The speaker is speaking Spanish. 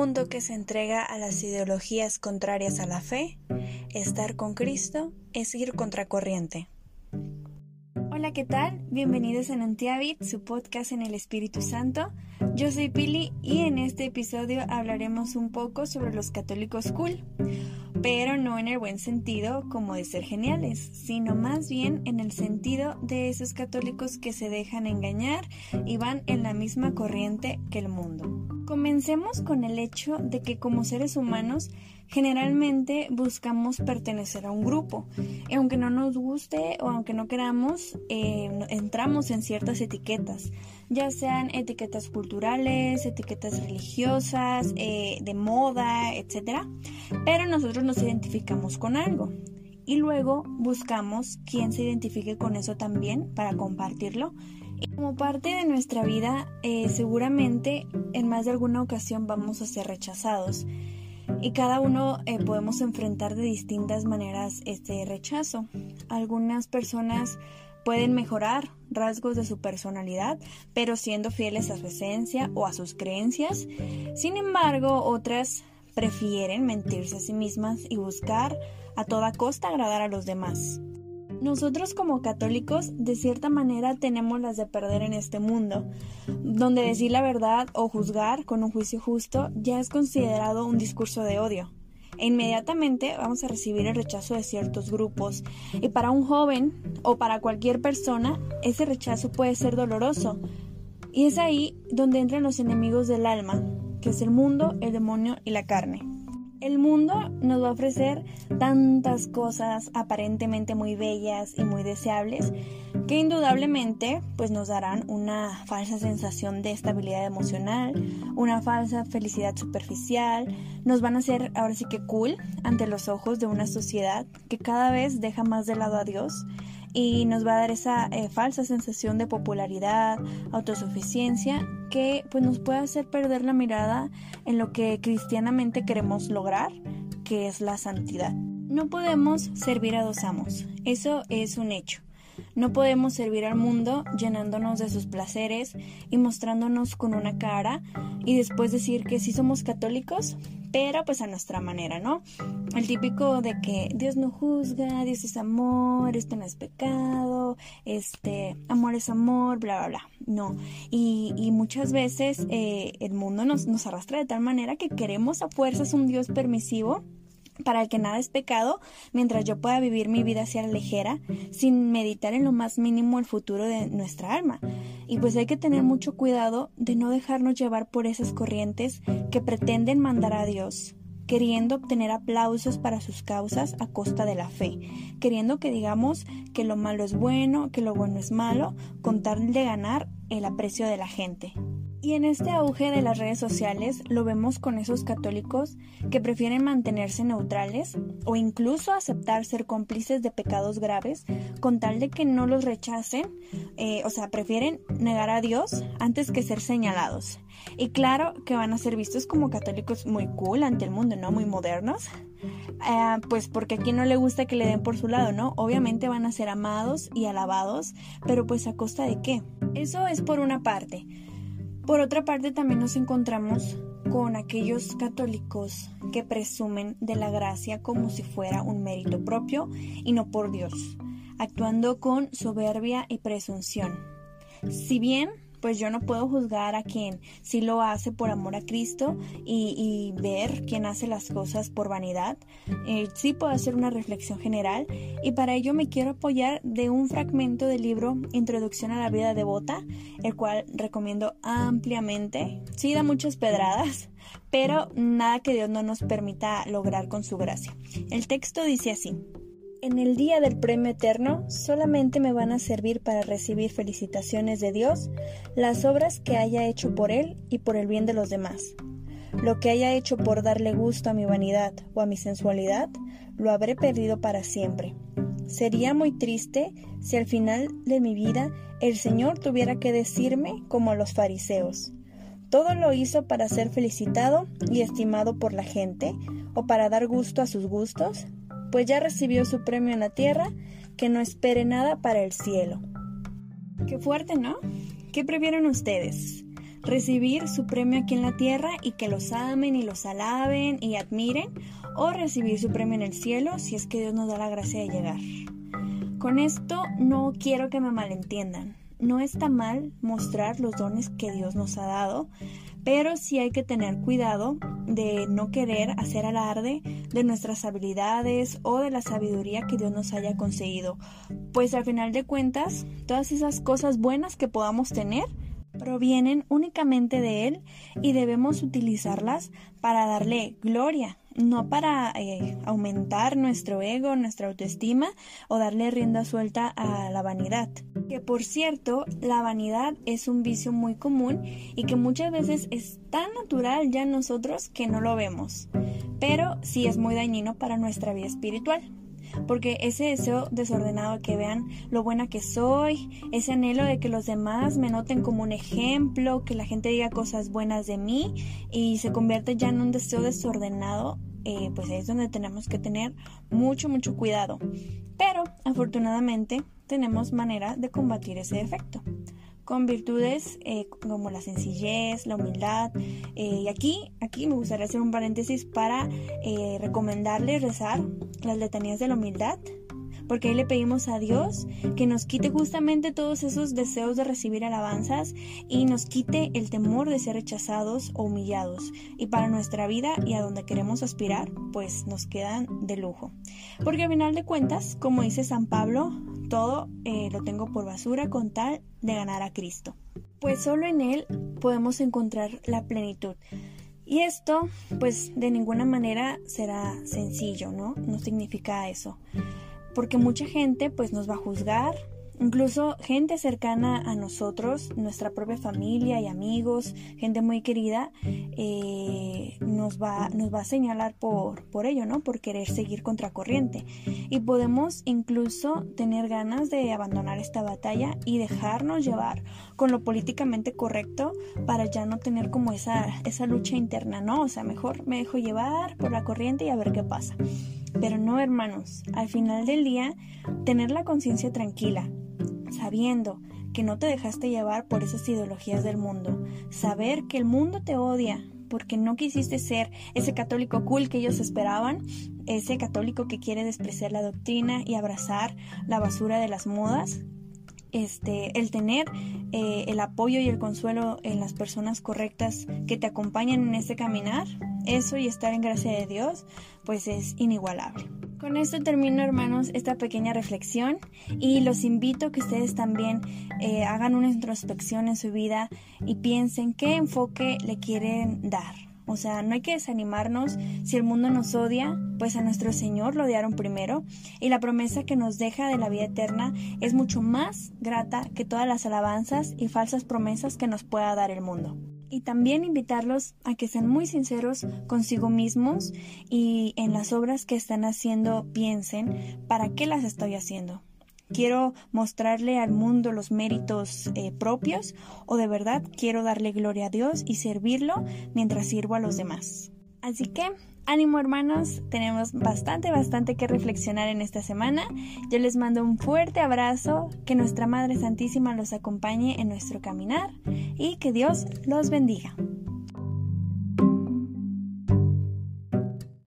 mundo que se entrega a las ideologías contrarias a la fe, estar con Cristo es ir contracorriente. Hola, ¿qué tal? Bienvenidos a Nantiavit, su podcast en el Espíritu Santo. Yo soy Pili y en este episodio hablaremos un poco sobre los católicos cool, pero no en el buen sentido como de ser geniales, sino más bien en el sentido de esos católicos que se dejan engañar y van en la misma corriente que el mundo. Comencemos con el hecho de que como seres humanos generalmente buscamos pertenecer a un grupo. Y aunque no nos guste o aunque no queramos, eh, entramos en ciertas etiquetas, ya sean etiquetas culturales, etiquetas religiosas, eh, de moda, etc. Pero nosotros nos identificamos con algo. Y luego buscamos quién se identifique con eso también para compartirlo y como parte de nuestra vida, eh, seguramente en más de alguna ocasión vamos a ser rechazados. Y cada uno eh, podemos enfrentar de distintas maneras este rechazo. Algunas personas pueden mejorar rasgos de su personalidad, pero siendo fieles a su esencia o a sus creencias. Sin embargo, otras prefieren mentirse a sí mismas y buscar a toda costa agradar a los demás. Nosotros como católicos de cierta manera tenemos las de perder en este mundo, donde decir la verdad o juzgar con un juicio justo ya es considerado un discurso de odio. E inmediatamente vamos a recibir el rechazo de ciertos grupos. Y para un joven o para cualquier persona, ese rechazo puede ser doloroso. Y es ahí donde entran los enemigos del alma, que es el mundo, el demonio y la carne. El mundo nos va a ofrecer tantas cosas aparentemente muy bellas y muy deseables que indudablemente pues nos darán una falsa sensación de estabilidad emocional, una falsa felicidad superficial, nos van a hacer ahora sí que cool ante los ojos de una sociedad que cada vez deja más de lado a Dios y nos va a dar esa eh, falsa sensación de popularidad, autosuficiencia, que pues nos puede hacer perder la mirada en lo que cristianamente queremos lograr, que es la santidad. No podemos servir a dos amos, eso es un hecho. No podemos servir al mundo llenándonos de sus placeres y mostrándonos con una cara y después decir que sí somos católicos, pero pues a nuestra manera, ¿no? El típico de que Dios no juzga, Dios es amor, esto no es pecado, este, amor es amor, bla, bla, bla. No. Y, y muchas veces eh, el mundo nos, nos arrastra de tal manera que queremos a fuerzas un Dios permisivo para el que nada es pecado, mientras yo pueda vivir mi vida hacia la ligera, sin meditar en lo más mínimo el futuro de nuestra alma. Y pues hay que tener mucho cuidado de no dejarnos llevar por esas corrientes que pretenden mandar a Dios, queriendo obtener aplausos para sus causas a costa de la fe, queriendo que digamos que lo malo es bueno, que lo bueno es malo, con tal de ganar el aprecio de la gente. Y en este auge de las redes sociales lo vemos con esos católicos que prefieren mantenerse neutrales o incluso aceptar ser cómplices de pecados graves con tal de que no los rechacen, eh, o sea, prefieren negar a Dios antes que ser señalados. Y claro que van a ser vistos como católicos muy cool ante el mundo, ¿no? Muy modernos. Eh, pues porque aquí no le gusta que le den por su lado, ¿no? Obviamente van a ser amados y alabados, pero pues a costa de qué. Eso es por una parte. Por otra parte, también nos encontramos con aquellos católicos que presumen de la gracia como si fuera un mérito propio y no por Dios, actuando con soberbia y presunción. Si bien pues yo no puedo juzgar a quien sí lo hace por amor a Cristo y, ver quién hace las cosas por vanidad. Eh, sí puedo hacer una reflexión general y para ello me quiero apoyar de un fragmento del libro Introducción a la vida devota, el cual recomiendo ampliamente. Sí da muchas pedradas, pero nada que Dios no nos permita lograr con su gracia. El texto dice así. En el día del premio eterno solamente me van a servir para recibir felicitaciones de Dios las obras que haya hecho por Él y por el bien de los demás. Lo que haya hecho por darle gusto a mi vanidad o a mi sensualidad, lo habré perdido para siempre. Sería muy triste si al final de mi vida el Señor tuviera que decirme como a los fariseos. Todo lo hizo para ser felicitado y estimado por la gente o para dar gusto a sus gustos pues ya recibió su premio en la tierra, que no espere nada para el cielo. Qué fuerte, ¿no? ¿Qué prefieren ustedes? recibir su premio aquí en la tierra y que los amen y los alaben y admiren, o recibir su premio en el cielo si es que Dios nos da la gracia de llegar. Con esto no quiero que me malentiendan. No está mal mostrar los dones que Dios nos ha dado, pero sí hay que tener cuidado de no querer hacer alarde de nuestras habilidades o de la sabiduría que Dios nos haya conseguido, pues al final de cuentas, todas esas cosas buenas que podamos tener provienen únicamente de Él y debemos utilizarlas para darle gloria, no para eh, aumentar nuestro ego, nuestra autoestima o darle rienda suelta a la vanidad. Que por cierto, la vanidad es un vicio muy común y que muchas veces es tan natural ya en nosotros que no lo vemos, pero sí es muy dañino para nuestra vida espiritual porque ese deseo desordenado de que vean lo buena que soy, ese anhelo de que los demás me noten como un ejemplo, que la gente diga cosas buenas de mí y se convierte ya en un deseo desordenado, eh, pues es donde tenemos que tener mucho, mucho cuidado. Pero afortunadamente tenemos manera de combatir ese efecto con virtudes eh, como la sencillez, la humildad. Eh, y aquí, aquí me gustaría hacer un paréntesis para eh, recomendarle rezar las letanías de la humildad, porque ahí le pedimos a Dios que nos quite justamente todos esos deseos de recibir alabanzas y nos quite el temor de ser rechazados o humillados. Y para nuestra vida y a donde queremos aspirar, pues nos quedan de lujo. Porque al final de cuentas, como dice San Pablo, todo lo tengo por basura con tal de ganar a Cristo. Pues solo en Él podemos encontrar la plenitud. Y esto, pues de ninguna manera será sencillo, ¿no? No significa eso. Porque mucha gente pues nos va a juzgar, Incluso gente cercana a nosotros, nuestra propia familia y amigos, gente muy querida, eh, nos, va, nos va a señalar por, por ello, ¿no? Por querer seguir contracorriente. Y podemos incluso tener ganas de abandonar esta batalla y dejarnos llevar con lo políticamente correcto para ya no tener como esa, esa lucha interna, ¿no? O sea, mejor me dejo llevar por la corriente y a ver qué pasa. Pero no, hermanos, al final del día, tener la conciencia tranquila, sabiendo que no te dejaste llevar por esas ideologías del mundo, saber que el mundo te odia porque no quisiste ser ese católico cool que ellos esperaban, ese católico que quiere despreciar la doctrina y abrazar la basura de las modas, este, el tener eh, el apoyo y el consuelo en las personas correctas que te acompañan en ese caminar, eso y estar en gracia de Dios, pues es inigualable. Con esto termino, hermanos, esta pequeña reflexión y los invito a que ustedes también eh, hagan una introspección en su vida y piensen qué enfoque le quieren dar. O sea, no hay que desanimarnos si el mundo nos odia, pues a nuestro Señor lo odiaron primero y la promesa que nos deja de la vida eterna es mucho más grata que todas las alabanzas y falsas promesas que nos pueda dar el mundo y también invitarlos a que sean muy sinceros consigo mismos y en las obras que están haciendo piensen para qué las estoy haciendo. ¿Quiero mostrarle al mundo los méritos eh, propios o de verdad quiero darle gloria a Dios y servirlo mientras sirvo a los demás? Así que ánimo hermanos, tenemos bastante, bastante que reflexionar en esta semana. Yo les mando un fuerte abrazo, que nuestra Madre Santísima los acompañe en nuestro caminar y que Dios los bendiga.